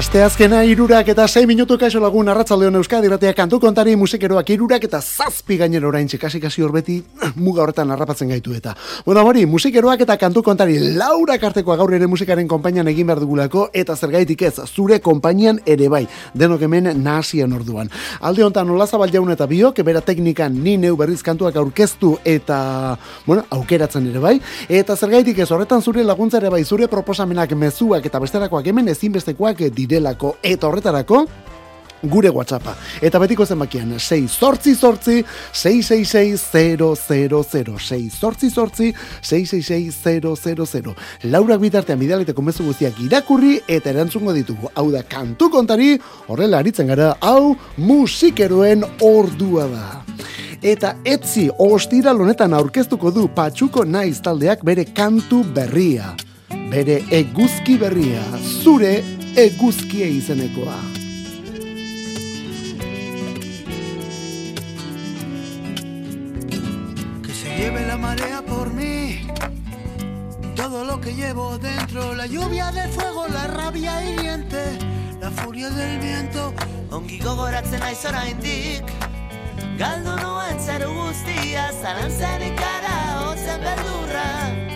Asteazkena irurak eta 6 minutu kaixo lagun arratzaldeon euskadi ratea kantu kontari musikeroak irurak eta zazpi gainero orain txekasi kasi horbeti muga horretan harrapatzen gaitu eta. Bueno, hori, musikeroak eta kantu kontari laura kartekoa gaur ere musikaren konpainian egin behar dugulako eta zergaitik ez, zure konpainian ere bai, denok hemen nahasien orduan. Alde honetan nola zabal jaun eta biok, bera teknikan ni neu berriz kantuak aurkeztu eta, bueno, aukeratzen ere bai, eta zergaitik ez horretan zure laguntza ere bai, zure proposamenak mezuak eta besterakoak hemen ezinbestekoak direlako eta horretarako gure WhatsAppa. Eta betiko zenbakian, 6 sortzi sortzi, 666 6 sortzi sortzi, 666 Laurak bitartean bidaleteko mezu guztiak irakurri eta erantzungo ditugu. Hau da, kantu kontari, horrela aritzen gara, hau musikeroen ordua da. Eta etzi, ostira lonetan aurkeztuko du patxuko naiz taldeak bere kantu berria. Bere eguzki berria, zure eguzkia izenekoa. Que se lleve la marea por mí. Todo lo que llevo dentro, la lluvia de fuego, la rabia hiriente, la furia del viento. Ongi gogoratzen naiz oraindik Galdu nuen zer guztia Zalantzen ikara hotzen beldurra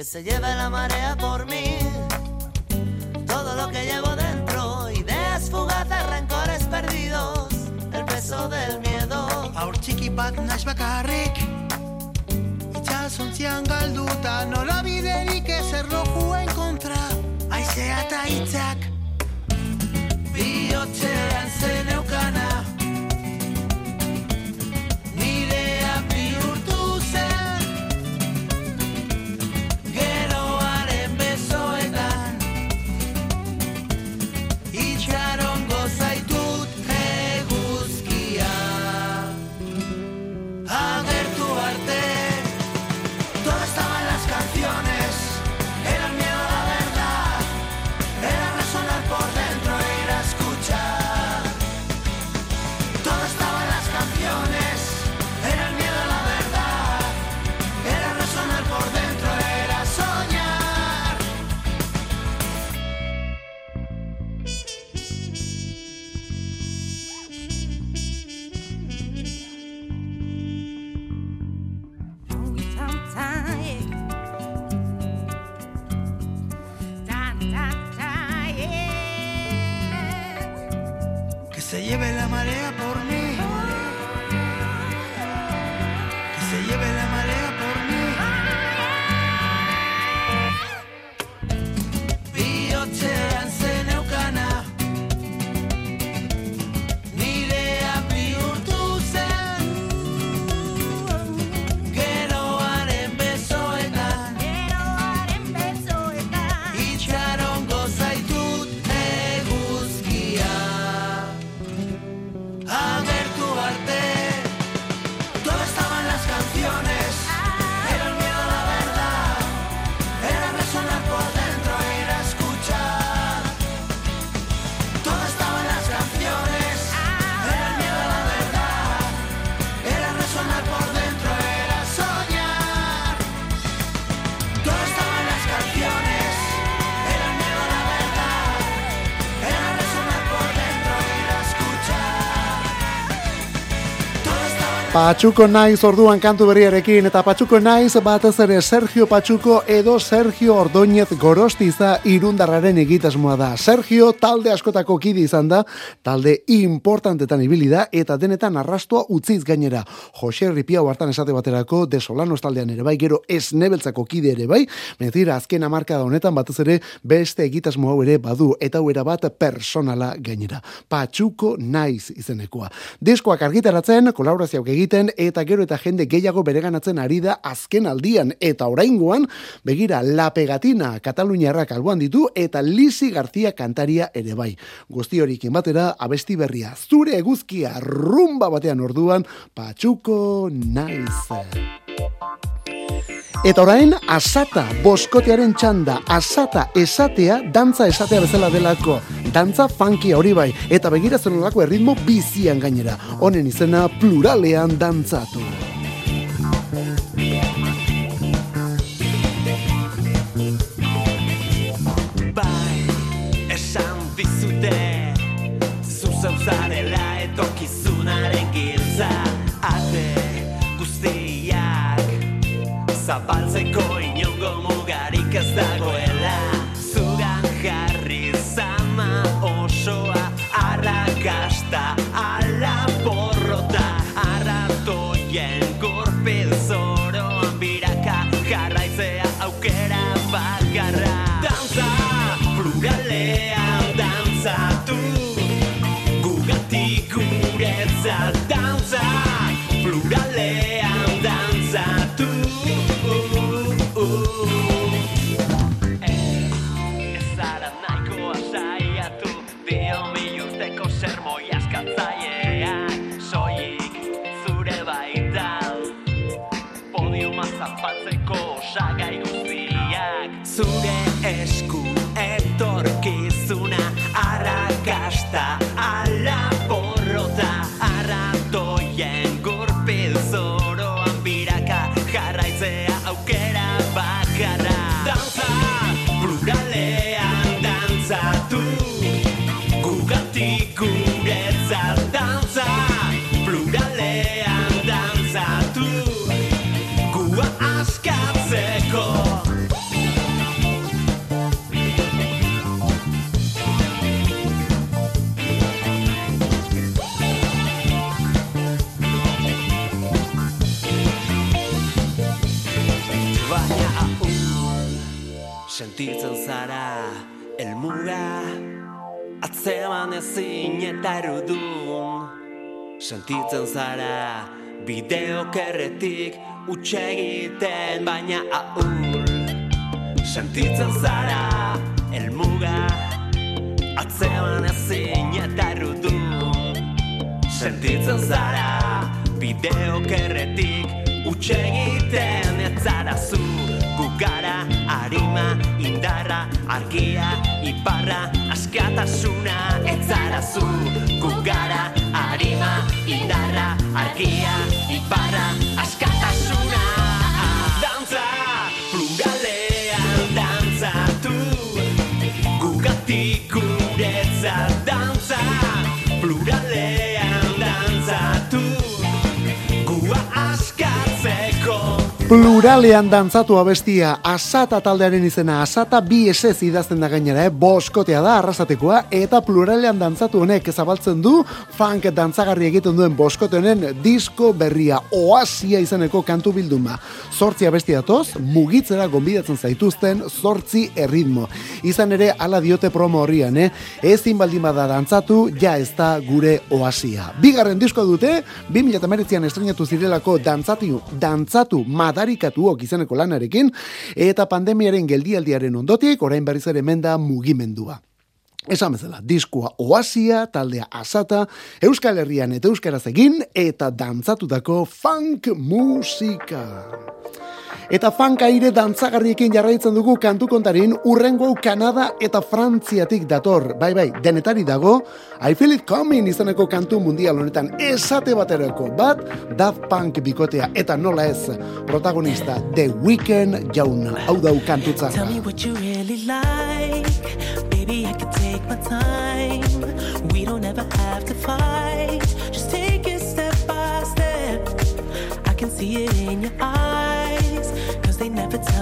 Que se lleve la marea por mí. Todo lo que llevo dentro Ideas fugazas, rencores perdidos El peso del miedo. Aur txiki bat naiz bakarrik Itxasontzian galduta Nola biderik ez erlojuen kontra Aizea eta hitzak. Bihotzean Patxuko naiz orduan kantu berriarekin eta Patxuko naiz batez ere Sergio Patxuko edo Sergio Ordoñez Gorostiza irundarraren egitasmoa da. Sergio talde askotako kide izan da, talde importantetan ibili da eta denetan arrastua utziz gainera. Jose Ripiau hartan esate baterako desolanos taldean ere bai, gero esnebeltzako kide ere bai, mentira azken amarka da honetan batez ere beste egitasmo hau ere badu eta hau era bat personala gainera. Patxuko naiz izenekoa. Diskoak argitaratzen, kolaborazioak egiten eta gero eta jende gehiago bereganatzen ari da azken aldian eta oraingoan begira La Pegatina Kataluniarrak alboan ditu eta Lisi García kantaria ere bai. Guzti horikin batera abesti berria zure eguzkia rumba batean orduan Patxuko naiz. Eta orain, asata, boskotearen txanda, asata esatea, dantza esatea bezala delako. Dantza funky hori bai, eta begira zenolako erritmo bizian gainera. Honen izena pluralean dantzatu. Zapaltzeko inongo mugarik ez dagoela. Zugan jarri zama osoa Arrakasta ala porrota. Arratoien gorpil zoroan biraka Jarraitzea aukera bakarra. Dantza pluralean dantzatu Gugatik guretzat dantza Pluralean zara Elmuga Atzeman ezin eta erudun. Sentitzen zara Bideok erretik Utxegiten baina ahul. Sentitzen zara Elmuga Atzeman ezin eta erudun. Sentitzen zara Bideok erretik Utxegiten ez zara zu Gugara, arima, indarra, argia, iparra, askatasuna Pluralean dantzatu abestia Asata taldearen izena Asata bi esez idazten da gainera, eh? Boskotea da arrasatekoa eta pluralean dantzatu honek zabaltzen du funk dantzagarri egiten duen boskote honen disko berria oasia izeneko kantu bilduma. Zortzi abesti datoz, mugitzera gonbidatzen zaituzten zortzi erritmo. Izan ere hala diote promo horrian, eh? Ezin baldin bada dantzatu, ja ez da gure oasia. Bigarren disko dute, 2008an estrenatu zirelako dantzatu, dantzatu madarikatuok izeneko lanarekin, eta pandemiaren geldialdiaren ondotik, orain berriz ere menda mugimendua. Esan bezala, diskoa oasia, taldea asata, Euskal Herrian eta Euskaraz egin, eta dantzatutako funk musika. Eta fankaire dantzagarriekin jarraitzen dugu kantu kontarin urrengo Kanada eta Frantziatik dator. Bai, bai, denetari dago, I Feel It Coming izeneko kantu mundial honetan esate baterako bat, Daft Punk bikotea eta nola ez protagonista The Weeknd jauna. Hau dau kantutzarra. Tell me what you really like. Baby, I can take my time. We don't ever have to fight. Just take it step by step. I can see it in your eyes.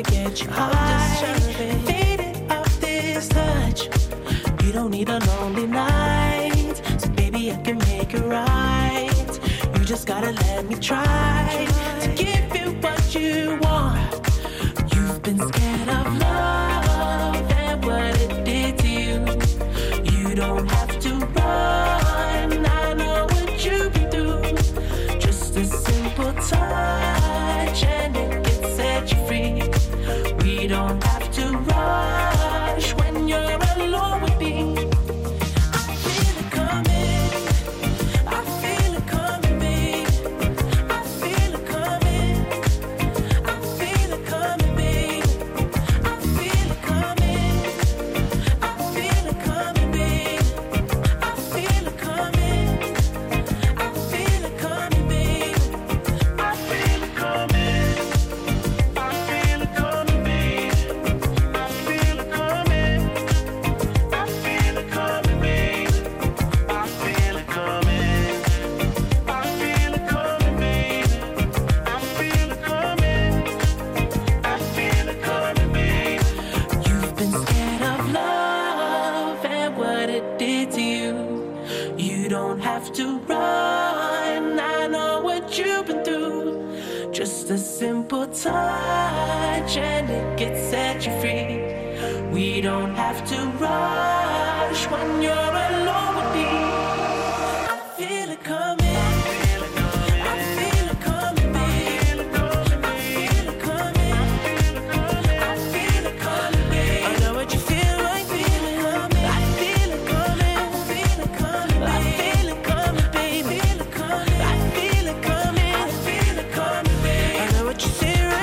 wanna get you high. it off. this touch. You don't need a lonely night, so baby I can make it right. You just gotta let me try to give you what you want. You've been scared.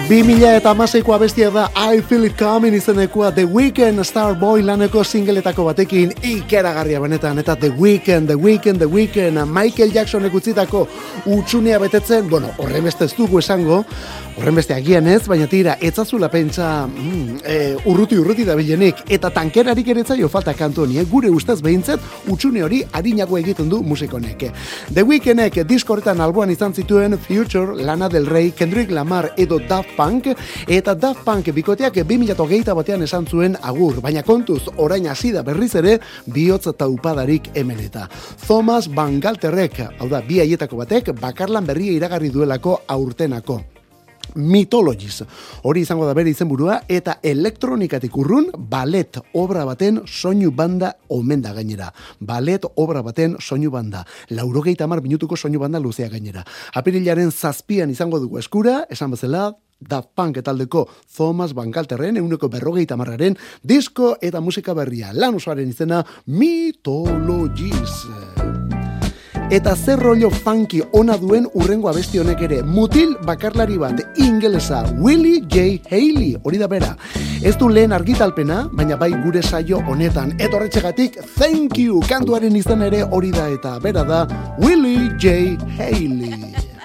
2000 eta amaseiko abestia da I Feel It Coming izenekoa The Weeknd Starboy laneko singeletako batekin ikeragarria benetan eta The Weeknd, The Weeknd, The Weeknd. Michael Jacksonek utzitako utxunea betetzen, bueno, horren beste ez dugu esango, horren beste agian ez, baina tira, etzazula pentsa mm, e, urruti urruti da bilenik, eta tankerarik ere zaio falta kantu honi, eh? gure ustez behintzet, utxune hori harinago egiten du musikonek. The Weekndek diskoretan alboan izan zituen Future, Lana Del Rey, Kendrick Lamar edo Daft Punk, eta Daft Punk bikoteak 2008 batean esan zuen agur, baina kontuz orain hasi da berriz ere bihotz taupadarik hemen eta. Thomas Van Galterrek, hau da, bi haietako batek, bakarlan berria iragarri duelako aurtenako. Mythologies. Hori izango da bere izenburua eta elektronikatik urrun ballet obra baten soinu banda omen da gainera. Ballet obra baten soinu banda. Laurogeita mar minutuko soinu banda luzea gainera. Apirilaren zazpian izango dugu eskura, esan bezala, Daft Punk taldeko Thomas Van Galterren euneko berrogeita marraren disko eta musika berria. Lan osoaren izena Mythologies. Eta zer rollo funky ona duen urrengo abesti honek ere. Mutil bakarlari bat ingelesa Willie J. Haley, hori da bera. Ez du lehen argitalpena, baina bai gure saio honetan. Etorretxegatik, thank you, kantuaren izan ere hori da eta bera da Willie J. Haley.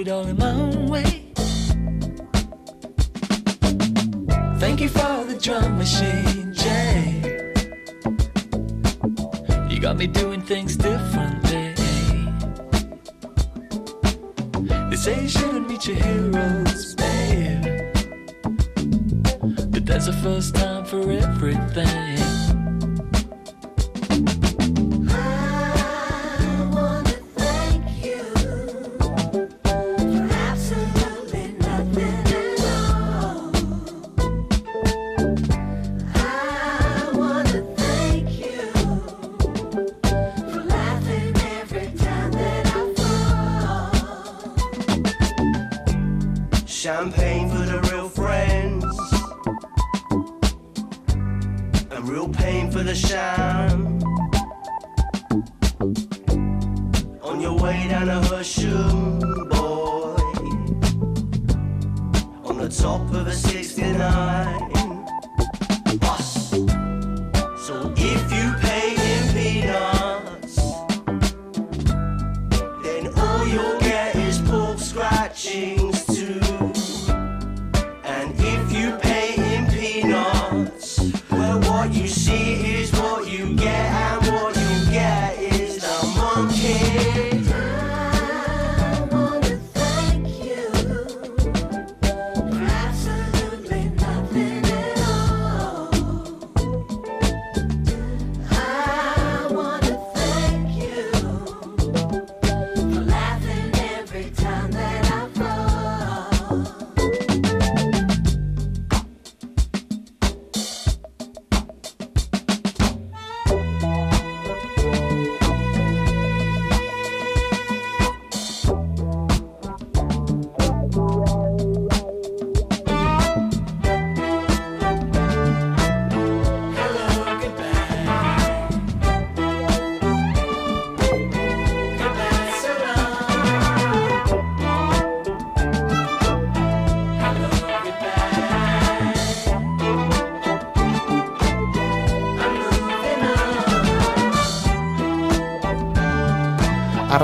It all in my own way. Thank you for the drum machine, Jay. You got me doing things differently. They say you shouldn't meet your heroes, babe. But there's a first time for everything.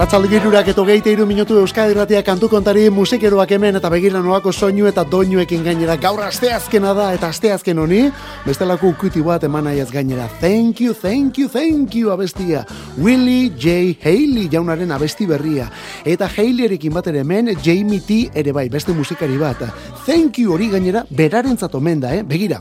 Arratzalde girurak eto geite iru minutu Euskadi Irratia kantu kontari musikeroak hemen eta begira nolako soinu eta doinuekin gainera gaur asteazkena da eta asteazken honi bestelako ukuti bat eman gainera thank you, thank you, thank you abestia Willie J. Haley jaunaren abesti berria eta Haleyrekin bat ere hemen Jamie T. ere bai beste musikari bat thank you hori gainera berarentzat omen da, eh? begira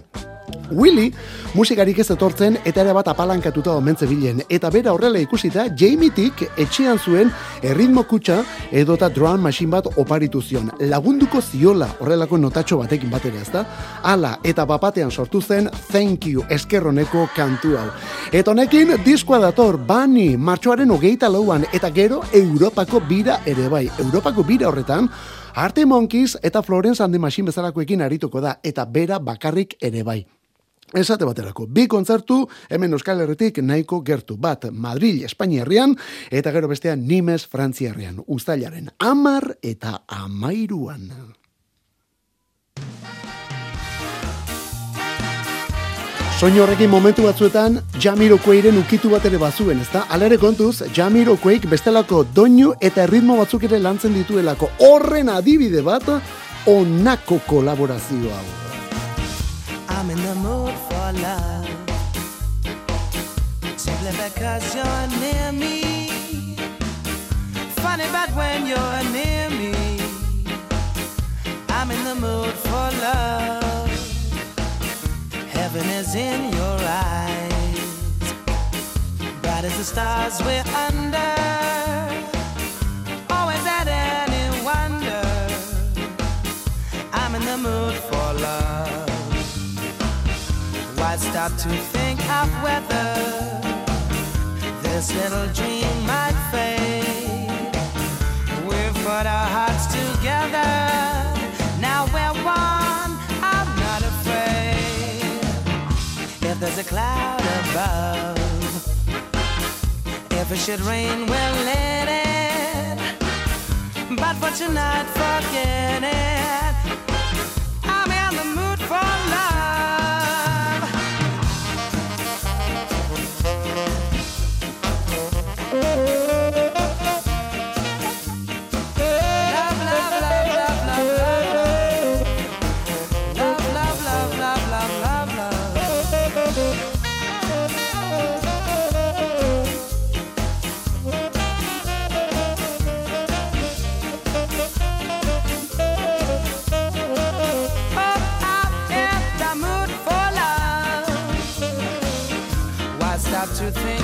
Willy musikarik ez etortzen eta ere bat apalankatuta omen zebilen. Eta bera horrela ikusita Jamie Tick etxean zuen erritmo kutsa edota drum machine bat oparitu zion. Lagunduko ziola horrelako notatxo batekin batera ezta? Hala eta bapatean sortu zen thank you eskerroneko kantu hau. Eta honekin diskoa dator bani martxoaren hogeita lauan eta gero Europako bira ere bai. Europako bira horretan Arte Monkeys eta Florence and the Machine bezalakoekin arituko da eta bera bakarrik ere bai. Esate baterako, bi kontzertu hemen Euskal Herritik nahiko gertu. Bat Madrid, Espainia herrian, eta gero bestean Nimes, Frantzia herrian. Uztailaren amar eta amairuan. Soinu horrekin momentu batzuetan Jamiroquairen ukitu bat ere bazuen, ezta? Hala ere kontuz, Jamiroquaik bestelako doinu eta erritmo batzuk ere lantzen dituelako. Horren adibide bat onako kolaborazio hau. Because you're near me. Funny, but when you're near me, I'm in the mood for love. Heaven is in your eyes, bright as the stars we're under. Always at any wonder. I'm in the mood for love. Why stop to think of whether this little dream might fade? We've put our hearts together. Now we're one. I'm not afraid. If there's a cloud above, if it should rain, we'll let it. But for tonight, forget it. To think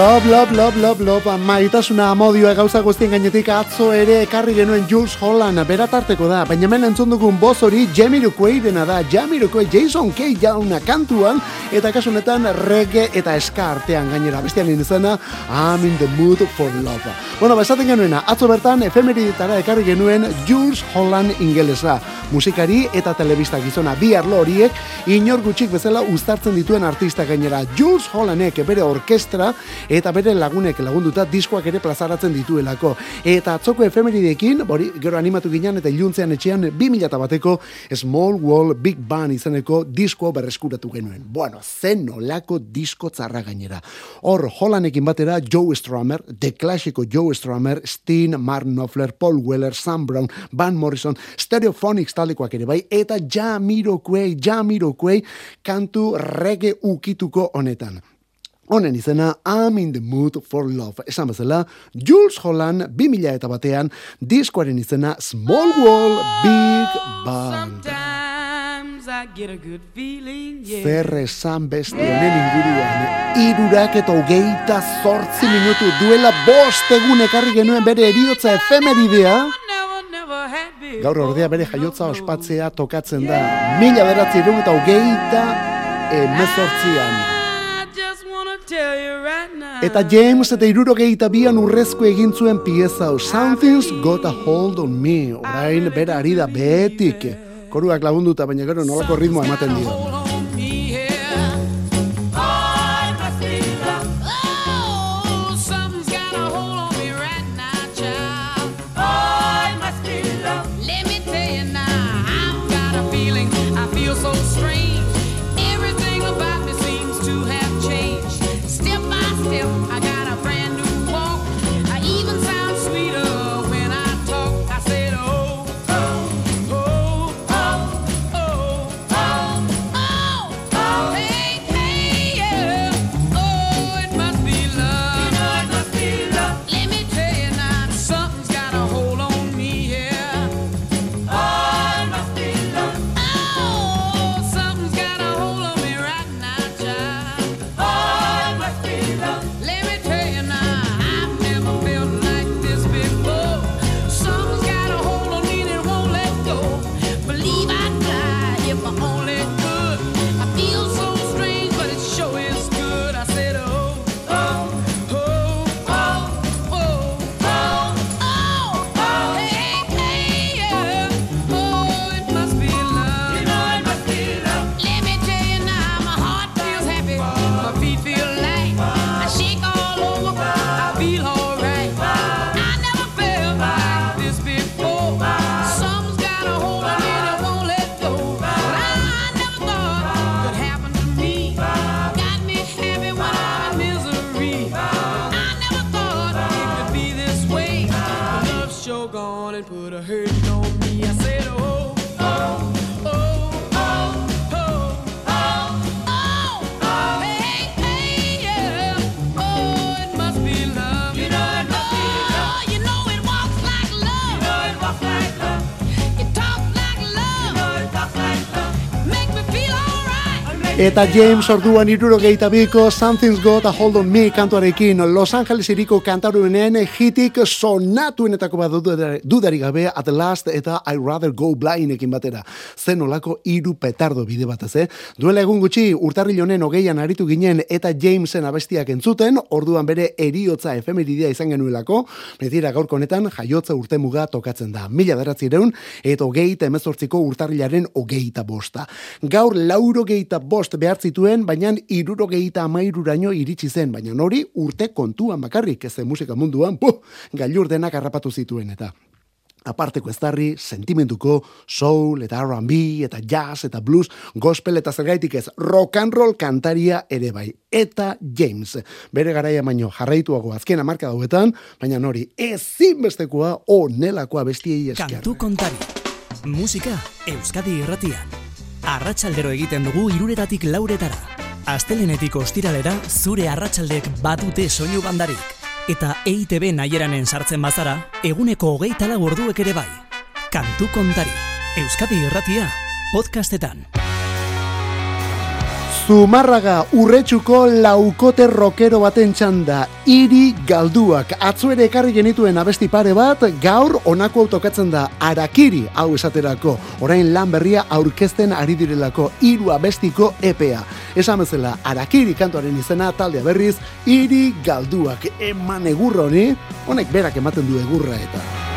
Love. Love, love, love, love, love, maitasuna amodioa gauza guztien gainetik atzo ere ekarri genuen Jules Holland beratarteko da, baina hemen entzun dugun boz hori Jamiroquai dena da, Jamiroquai Jason K. jauna kantuan, eta kasu honetan reggae eta ska artean gainera, bestian izena, I'm in the mood for love. Bueno, ba, esaten genuena, atzo bertan efemeridetara ekarri genuen Jules Holland ingelesa, musikari eta telebista gizona, bi arlo horiek, inor gutxik bezala uztartzen dituen artista gainera, Jules Hollandek bere orkestra, eta bere lagunek lagunduta diskoak ere plazaratzen dituelako. Eta atzoko efemeridekin, bori, gero animatu ginen eta iluntzean etxean 2000 bateko Small Wall Big Band izeneko disko berreskuratu genuen. Bueno, zen nolako disko txarra gainera. Hor, Hollanekin batera Joe Strummer, The Classico Joe Strummer, Steen, Mark Knopfler, Paul Weller, Sam Brown, Van Morrison, Stereophonics taldekoak ere bai, eta Jamiroquai, Jamiroquai kantu reggae ukituko honetan. Honen izena I'm in the mood for love. Esan bezala, Jules Holland 2000 eta batean, diskoaren izena Small Wall Big feeling, yeah. Zer esan beste honen inguruan, irurak eta hogeita zortzi minutu duela bost egun ekarri genuen bere eriotza efemeridea, gaur ordea bere jaiotza ospatzea tokatzen da, mila beratzi eta hogeita emezortzian. Eta James eta irurogeita bian urrezko egin zuen pieza hau, Something's got a hold on me, orain bera ari da betik. Koruak lagunduta, baina gero nolako ritmoa ematen dio. Eta James orduan irurogeita biko Something's Got a Hold on Me kantuarekin Los Angeles iriko kantaruenen hitik sonatuenetako bat dudari- gabe At Last eta I Rather Go Blindekin batera. Zen olako iru petardo bide batez, eh? Duela egun gutxi urtarril honen hogeian aritu ginen eta Jamesen abestiak entzuten, orduan bere eriotza efemeridea izan genuelako, betira gaurko honetan jaiotza urtemuga tokatzen da. Mila beratzireun eta hogeita emezortziko urtarrilaren hogeita bosta. Gaur lauro geita bost behar zituen, baina iruro geita amairuraino iritsi zen, baina hori urte kontuan bakarrik, ez musika munduan, puh, gailur denak harrapatu zituen eta aparteko eztarri, sentimentuko, soul eta R&B eta jazz eta blues, gospel eta zergaitik ez, rock and roll kantaria ere bai. Eta James, bere garaia baino jarraituago azken amarka dauetan, baina nori ezinbestekoa onelakoa bestiei esker. Kantu kontari. Musika Euskadi irratian. Arratsaldero egiten dugu iruretatik lauretara. Astelenetik ostiralera zure arratsaldek batute soinu bandarik. Eta EITB naieranen sartzen bazara, eguneko hogeita lau orduek ere bai. Kantu kontari. Euskadi irratia, podcastetan. Zumarraga urretsuko laukote rokero baten txanda, iri galduak. Atzo ere ekarri genituen abesti pare bat, gaur onako autokatzen da arakiri hau esaterako. Orain lan berria aurkezten ari direlako hiru abestiko EPA. Esan bezala, arakiri kantuaren izena taldea berriz, iri galduak. Eman egurra honi, honek berak ematen du egurra eta.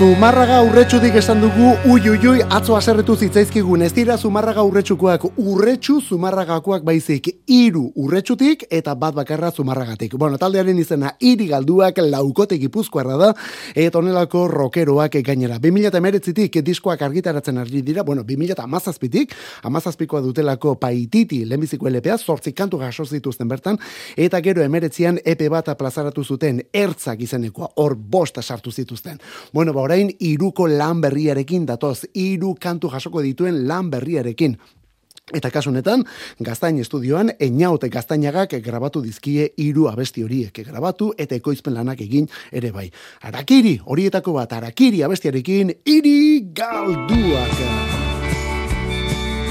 Zumarraga urretsutik esan dugu ui ui ui atzo aserretu zitzaizkigun ez dira Zumarraga urretsukoak urretsu Zumarragakoak baizik hiru urretsutik eta bat bakarra Zumarragatik. Bueno, taldearen izena hiri galduak laukote gipuzkoarra da eta honelako rokeroak gainera. 2019tik diskoak argitaratzen ari dira, bueno, 2017tik, amazazpikoa dutelako paititi lehenbiziko LPA, zortzik kantu jaso zituzten bertan, eta gero emeretzian epe bat plazaratu zuten ertzak izenekoa, hor bosta sartu zituzten. Bueno, ba, orain iruko lan berriarekin datoz, iru kantu jasoko dituen lan berriarekin. Eta kasu honetan, gaztain estudioan, einaute gaztainagak grabatu dizkie hiru abesti horiek grabatu eta ekoizpen lanak egin ere bai. Arakiri, horietako bat, arakiri abestiarekin, iri galduak.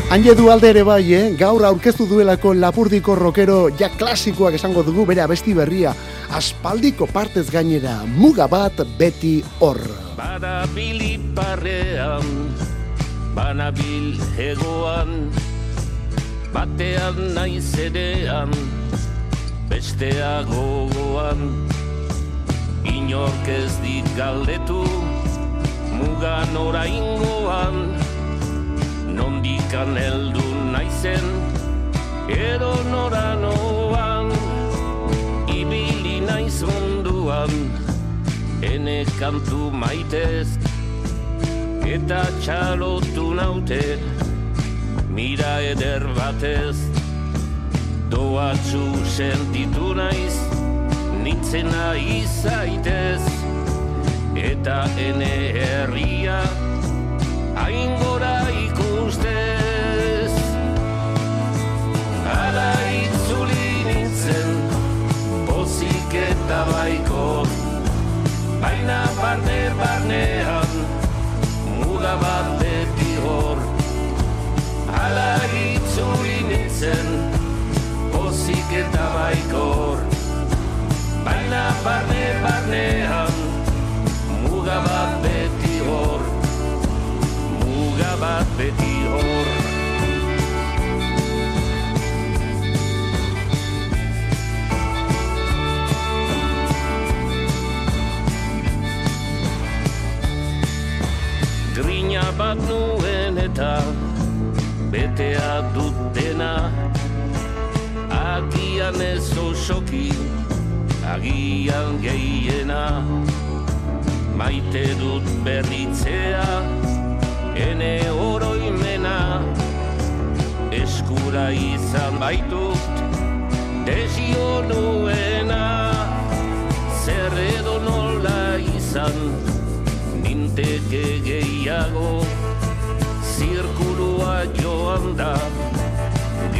Hain du alde ere bai, eh? gaur aurkeztu duelako lapurdiko rokero ja klasikoak esango dugu bere abesti berria. Aspaldiko partez gainera, muga bat beti hor. Badabil iparrean, banabil hegoan, batean naiz edean, bestea gogoan. Inork ez dit galdetu, mugan oraingoan, nondikan heldu naizen, kantu maitez, eta txalotu naute, mira eder batez, doatzu sentitu naiz, nintzena izaitez, eta ene herria, dena barne barnean muga bat beti hor. Ala itzuri nintzen pozik eta baikor. Baina barne barnean muga bat beti hor. Muga bat beti nuen eta betea dutena Agian ez osoki, agian gehiena. Maite dut berritzea, ene oroimena. Eskura izan baitut, desio nuena. Zer edo nola izan, ninteke gehiago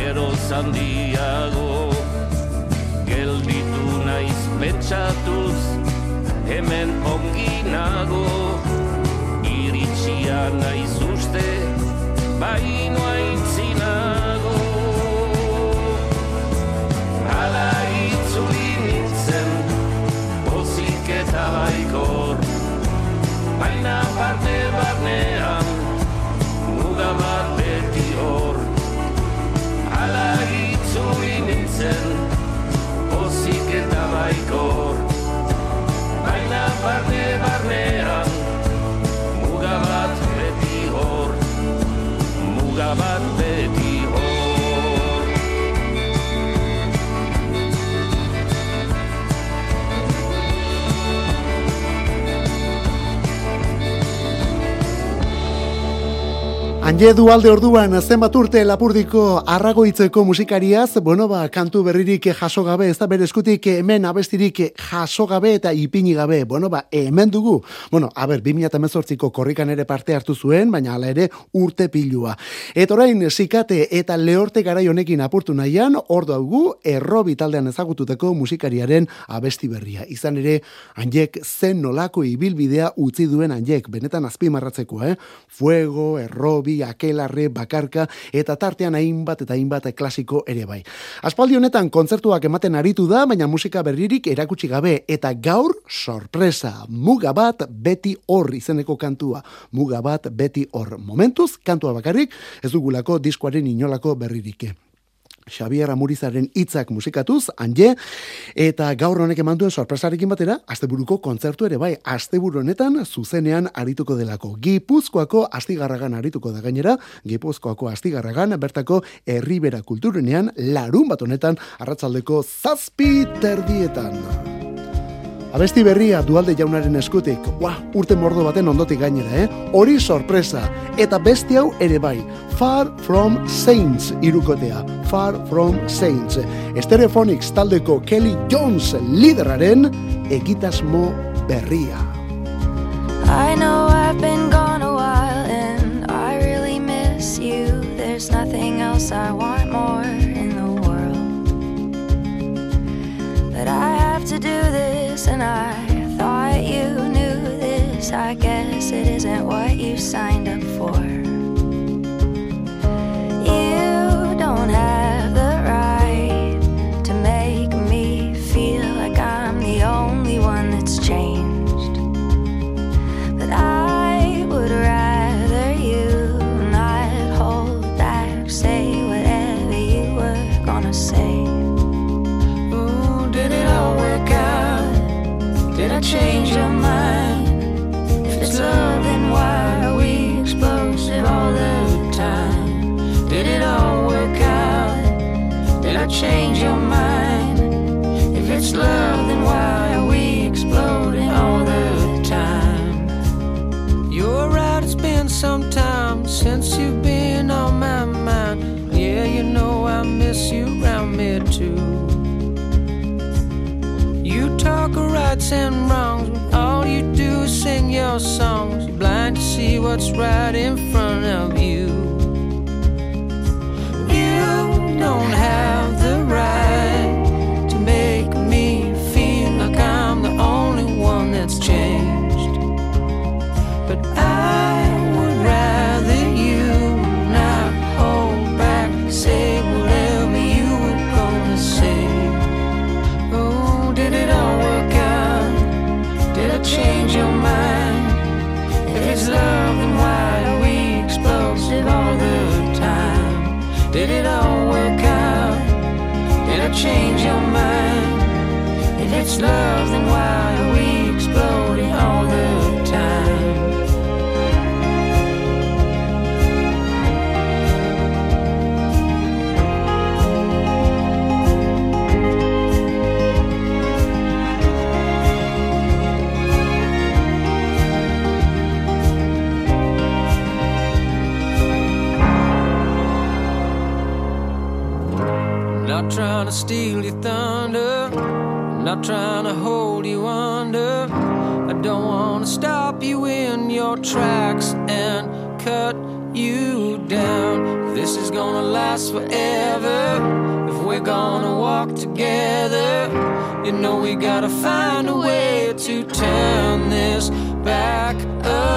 gero zandiago Gelditu naiz pentsatuz, hemen ongi nago. Iritsia naiz uste, baino eta baikor Baina barne barnean, Anje dualde orduan zenbat urte lapurdiko arragoitzeko musikariaz, bueno ba, kantu berririk jaso gabe, ez da bere eskutik hemen abestirik jaso gabe eta ipini gabe, bueno ba, hemen dugu. Bueno, a ber, 2018ko korrikan ere parte hartu zuen, baina hala ere urte pilua. Eta orain, sikate eta lehorte garai honekin apurtu nahian, ordu dugu errobi taldean ezagututeko musikariaren abesti berria. Izan ere, Anjek zen nolako ibilbidea utzi duen Anjek, benetan azpimarratzeko, eh? Fuego, errobi, akelarre, bakarka, eta tartean hainbat eta hainbat klasiko ere bai. Aspaldi honetan kontzertuak ematen aritu da, baina musika berririk erakutsi gabe, eta gaur sorpresa, muga bat beti hor izeneko kantua, muga bat beti hor. Momentuz, kantua bakarrik, ez dugulako diskoaren inolako berririk. Xavier Amurizaren hitzak musikatuz, anje, eta gaur honek eman duen sorpresarekin batera, asteburuko kontzertu ere bai, asteburu honetan zuzenean arituko delako. Gipuzkoako astigarragan arituko da gainera, Gipuzkoako astigarragan, bertako herribera kulturenean, larun bat honetan, arratzaldeko zazpi terdietan. Abesti berria dualde jaunaren eskutik, Ua, urte mordo baten ondotik gainera, eh? Hori sorpresa, eta beste hau ere bai, Far From Saints irukotea, Far From Saints. Stereophonics taldeko Kelly Jones lideraren egitasmo berria. I know I've been gone a while and I really miss you. There's nothing else I want more in the world. But I have to do this and I thought you knew this. I guess it isn't what you signed up for. You don't have I change your mind? If it's love, then why are we explosive all the time? Did it all work out? Did I change your mind? Rights and wrongs, but all you do is sing your songs. You're blind to see what's right in front of you. You don't have love, then why are we exploding all the time? Not trying to steal your thunder, not trying to hold you under. I don't want to stop you in your tracks and cut you down. This is gonna last forever. If we're gonna walk together, you know we gotta find a way to turn this back around.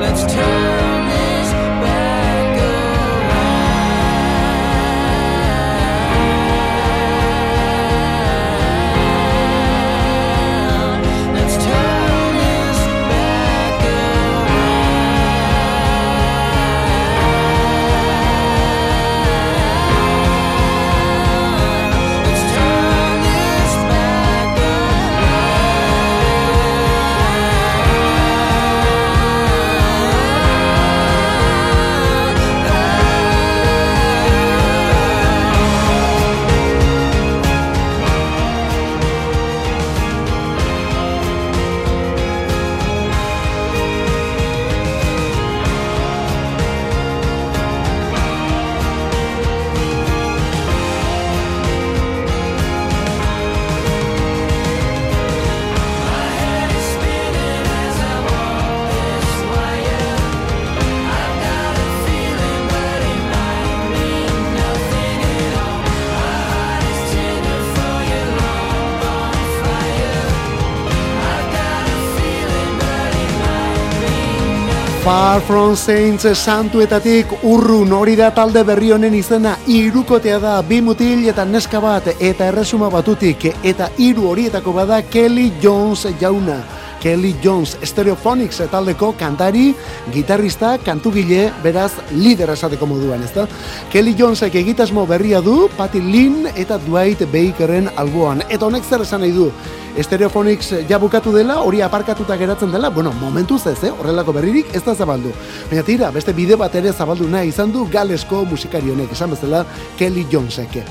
Let's turn Far From Saints santuetatik urrun hori da talde berri honen izena irukotea da bi mutil eta neska bat eta erresuma batutik eta hiru horietako bada Kelly Jones jauna. Kelly Jones Stereophonics taldeko kantari, gitarrista, kantugile, beraz lider esateko moduan, ezta? Kelly Jonesek egitasmo berria du, Patty Lynn eta Dwight Bakeren alboan. Eta honek zer esan nahi du? Stereophonics ja bukatu dela, hori aparkatuta geratzen dela, bueno, momentuz ez, eh? horrelako berririk ez da zabaldu. Baina tira, beste bideo bat ere zabaldu nahi izan du galesko musikari honek, esan bezala Kelly Jonesek.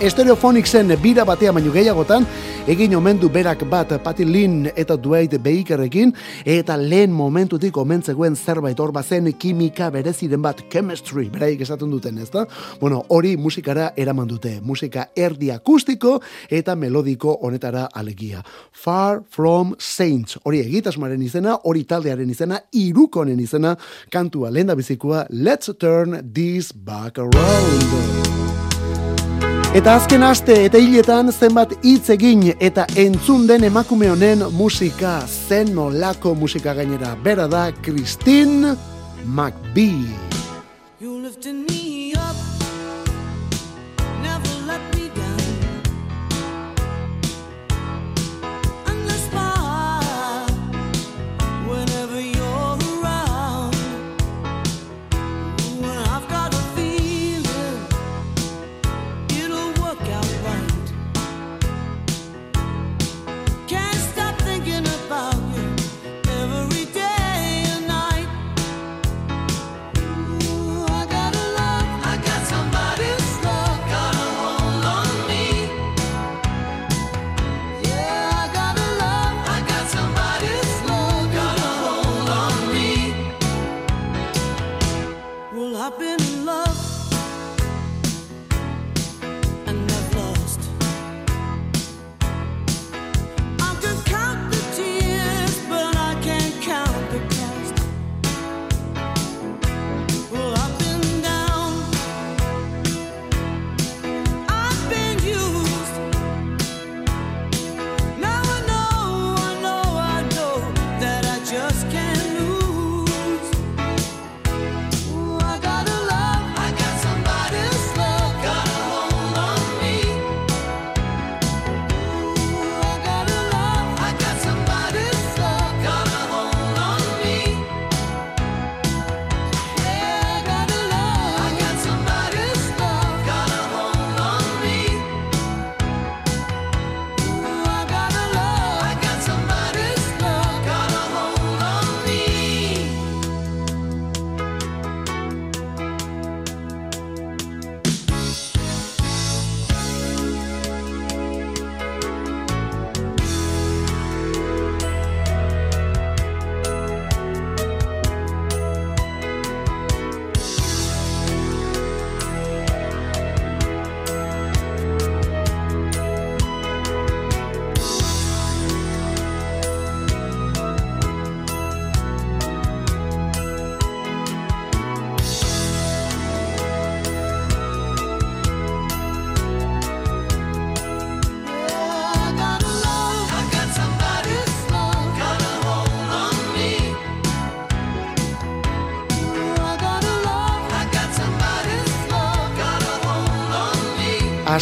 Stereophonicsen bira batea baino gehiagotan, egin omen du berak bat Patty Lynn eta Dwight Bakerekin, eta lehen momentutik omentzegoen zerbait hor bazen kimika bereziren bat, chemistry, beraik esaten duten, ezta? Bueno, hori musikara eraman dute, musika erdi akustiko eta melodiko honetara alegia. Far From Saints, hori egitasmaren izena, hori taldearen izena, irukonen izena, kantua lehen bizikoa, Let's Turn This Back Around. Eta azken aste eta hiletan zenbat hitz egin eta entzun den emakume honen musika zen nolako musika gainera. Bera da Christine McBee.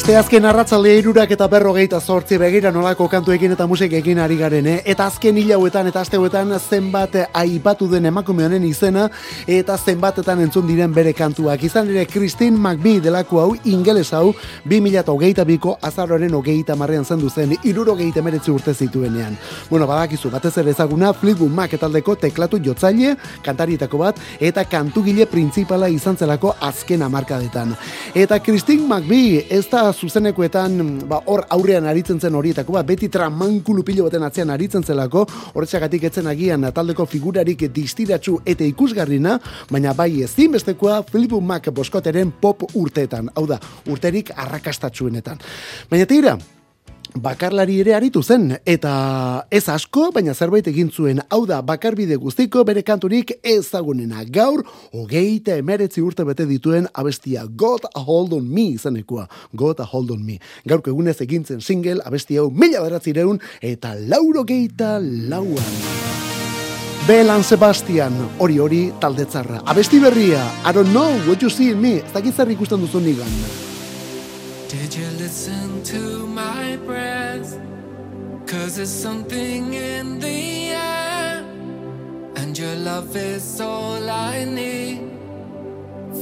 Asteazken arratzalde irurak eta berrogeita zortzi begira nolako kantuekin eta musikekin ari garen, eh? Eta azken hilauetan eta asteuetan zenbat aipatu den emakume honen izena eta zenbatetan entzun diren bere kantuak. Izan ere Christine McBee delako hau ingeles hau 2022ko azaroaren hogeita marrean zendu zen iruro gehieta meretzi urte zituenean. Bueno, badakizu, batez ere ezaguna Fleetwood Mac etaldeko teklatu jotzaile, kantarietako bat, eta kantugile printzipala izan zelako azken amarkadetan. Eta Christine McBee ez da zuzenekoetan ba, hor aurrean aritzen zen horietako bat, beti tramankulu pilo baten atzean aritzen zelako, horretxagatik etzen agian taldeko figurarik distiratsu eta ikusgarrina, baina bai ezinbestekoa Fleetwood Mac boskoteren pop urteetan, hau da, urterik arrakastatsuenetan. Baina tira, bakarlari ere aritu zen, eta ez asko, baina zerbait egin zuen, hau da, bakarbide guztiko bere kanturik ezagunena. Gaur, hogeita emeretzi urte bete dituen abestia God a Hold on Me izanekoa. God a Hold on Me. Gaurko egunez egintzen single, abestia hau mila beratzireun, eta lauro geita lauan. Belan Sebastian, hori hori taldetzarra. Abesti berria, I don't know what you see in me, ez dakit zer ikusten duzu nigan. Did you listen to my breath? Cause there's something in the air. And your love is all I need.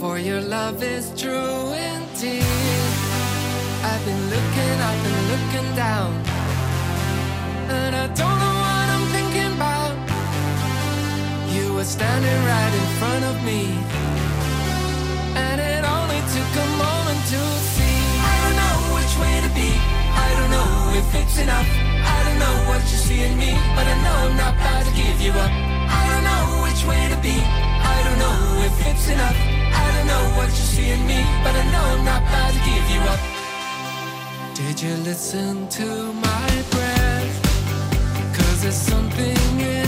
For your love is true indeed. I've been looking up and looking down. And I don't know what I'm thinking about. You were standing right in front of me. And it only took a moment to see. Way to be. I don't know if it's enough. I don't know what you see in me, but I know I'm not about to give you up. I don't know which way to be. I don't know if it's enough. I don't know what you see in me, but I know I'm not about to give you up. Did you listen to my breath? Cause there's something in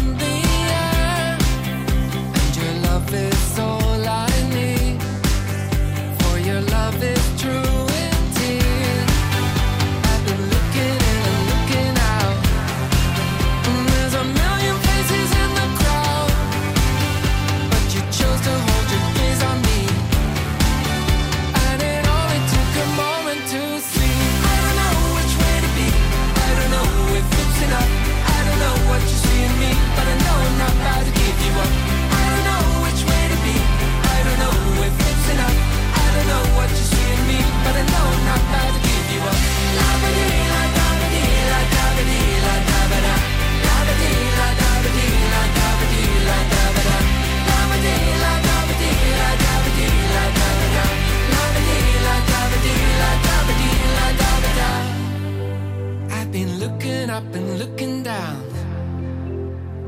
up and looking down.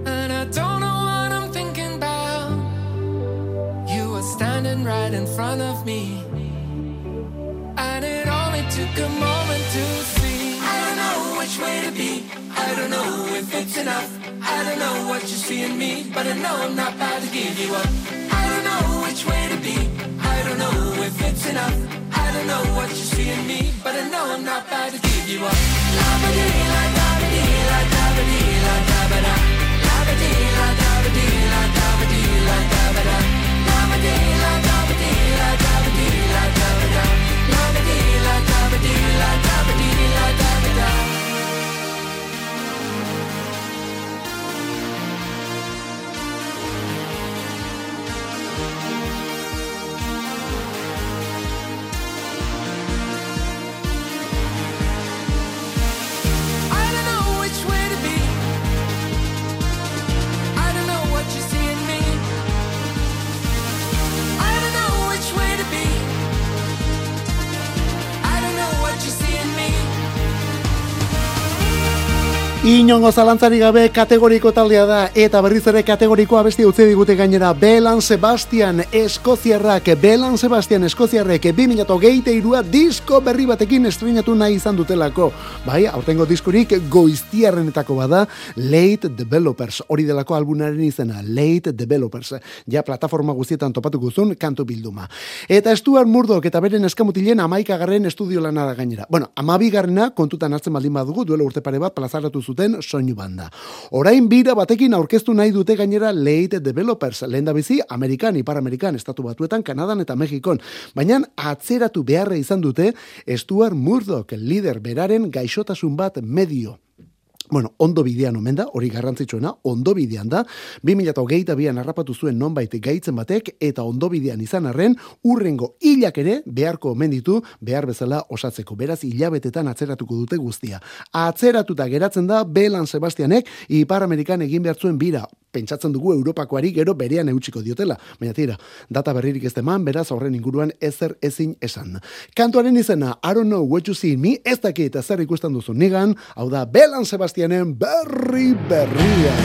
And I don't know what I'm thinking about. You were standing right in front of me. And it only took a moment to see. I don't know which way to be. I don't know if it's enough. I don't know what you see in me. But I know I'm not about to give you up. I don't know which way to be. I don't know if it's enough. I don't know what you see in me. But I know I'm not about to give you up. La-ba-dee, la-da-ba-dee, la da ba da, la ba dee la da ba dee la da ba dee la da. Inongo zalantzari gabe kategoriko taldea da eta berriz ere kategoriko abesti utzi digute gainera Belan Sebastian Eskoziarrak Belan Sebastian Eskoziarrek 2023a disko berri batekin estrenatu nahi izan dutelako. Bai, aurtengo diskurik goiztiarrenetako bada Late Developers. Hori delako albunaren izena Late Developers. Ja plataforma guztietan topatuko zuen kantu bilduma. Eta Stuart Murdoch eta beren eskamutilen amaikagarren estudio lana da gainera. Bueno, amabigarrena kontutan hartzen baldin badugu duela urte pare bat plazaratu zuten soinu banda. Orain bira batekin aurkeztu nahi dute gainera Late Developers, lehen da bizi, Amerikan, Ipar Estatu Batuetan, Kanadan eta Mexikon. Baina atzeratu beharra izan dute Stuart Murdoch, lider beraren gaixotasun bat medio. Bueno, ondo bidean omen da, hori garrantzitsuena, ondo bidean da, 2008 bian harrapatu zuen nonbait gaitzen batek, eta ondo bidean izan arren, urrengo hilak ere beharko omen ditu, behar bezala osatzeko. Beraz, hilabetetan atzeratuko dute guztia. Atzeratuta geratzen da, Belan Sebastianek, Ipar Amerikan egin behar zuen bira, pentsatzen dugu Europakoari gero berean eutsiko diotela. Baina tira, data berririk ez deman, beraz horren inguruan ezer ezin esan. Kantuaren izena, I don't know what you see in me, ez dakit ezer ikusten duzu nigan, hau da Belan Sebastianen berri berria.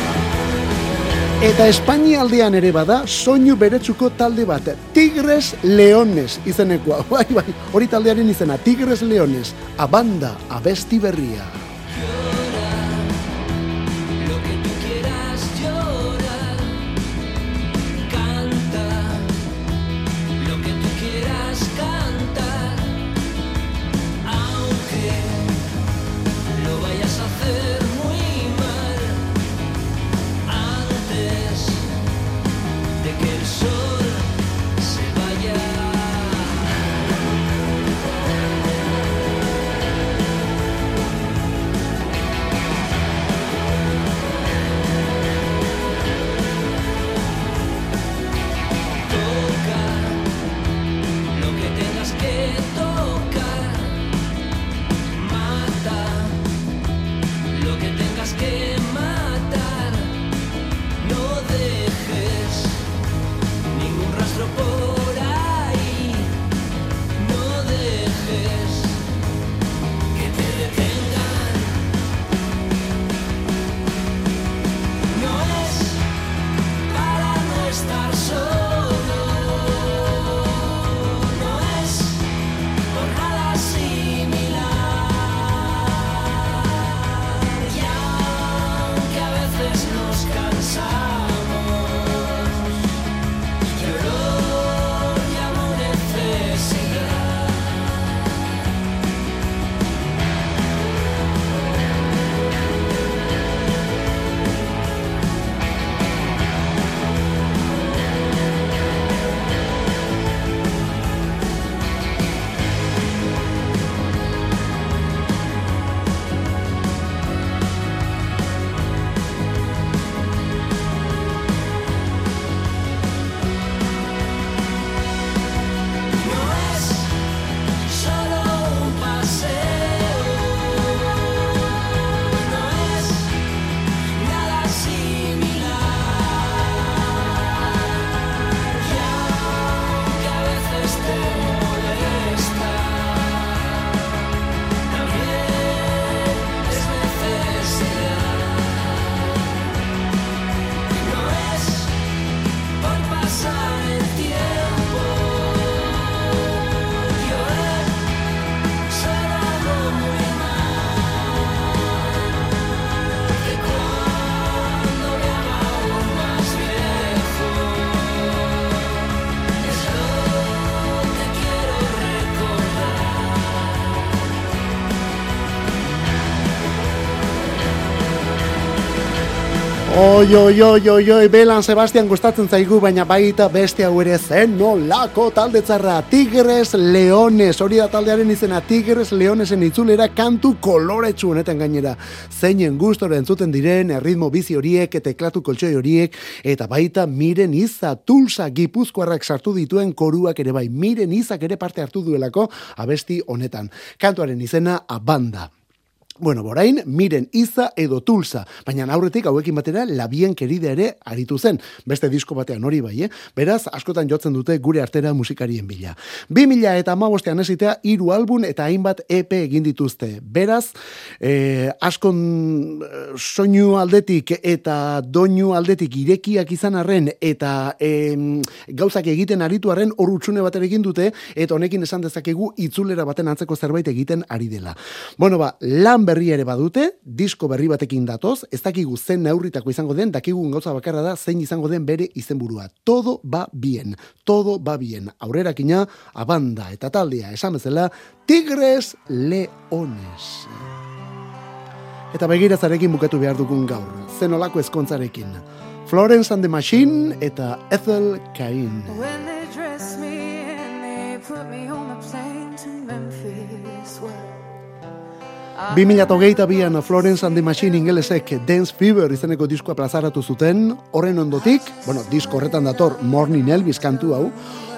Eta Espainialdean ere bada, soinu beretsuko talde bat, Tigres Leones izenekoa. Bai, bai, hori taldearen izena, Tigres Leones, abanda, abesti berria. Oi, oi, oi, oi, oi, Belan Sebastian gustatzen zaigu, baina baita beste hau ere zen nolako talde txarra, Tigres Leones, hori da taldearen izena, Tigres Leonesen itzulera kantu koloretsu honetan gainera, zeinen gustora entzuten diren, erritmo bizi horiek, teklatu koltsoi horiek, eta baita miren iza, tulsa gipuzkoarrak sartu dituen koruak ere bai, miren izak ere parte hartu duelako, abesti honetan. Kantuaren izena, abanda. Bueno, borain, miren iza edo tulsa, baina aurretik hauekin batera labien keride ere aritu zen, beste disko batean hori bai, eh? beraz, askotan jotzen dute gure artera musikarien bila. 2000 eta amabostean esitea, hiru album eta hainbat EP egin dituzte. Beraz, eh, askon eh, soinu aldetik eta doinu aldetik irekiak izan arren eta em, gauzak egiten aritu arren hor utxune bat ere egin dute, eta honekin esan dezakegu itzulera baten antzeko zerbait egiten ari dela. Bueno, ba, lan berri ere badute, disko berri batekin datoz, ez dakigu zen neurritako izango den, dakigun gauza bakarra da zein izango den bere izenburua. Todo va bien, todo va bien. Aurrerakina, abanda eta taldea, esan bezala, Tigres Leones. Eta begirazarekin bukatu behar dugun gaur, zenolako ezkontzarekin. Florence and the Machine eta Ethel Cain. 2008an Florence and the Machine ingelesek Dance Fever izeneko diskoa plazaratu zuten, horren ondotik, bueno, disko horretan dator Morning Elvis kantu hau,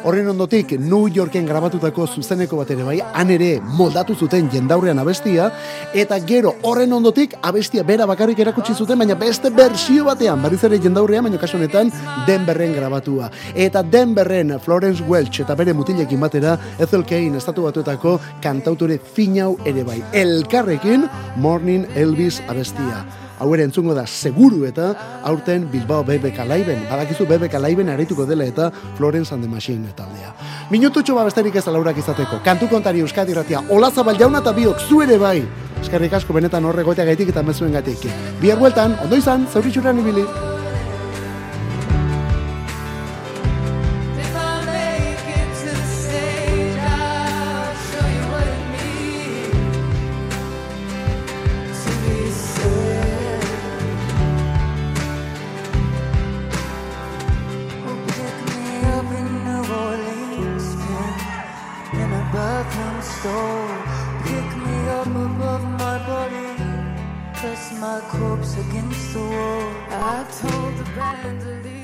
horren ondotik New Yorken grabatutako zuzeneko bat ere bai, han ere moldatu zuten jendaurrean abestia, eta gero horren ondotik abestia bera bakarrik erakutsi zuten, baina beste bersio batean, berriz ere jendaurrean, baina kasu honetan Denverren grabatua. Eta Denverren Florence Welch eta bere mutilekin batera Ethel Cain estatu batuetako kantautore finau ere bai. Elkarrekin Morning Elvis abestia. Hau ere entzungo da seguru eta aurten Bilbao BBK Laiben. Badakizu BBK Laiben arituko dela eta Florence and the Machine taldea. Minututxo ba besterik ez alaurak izateko. Kantu kontari Euskadi ratia. Ola zabal jauna eta biok zu bai. Eskerrik asko benetan horregotea gaitik eta mezuen gatik. Bihar bueltan, ondo izan, zauritxuran ibili. bandolier.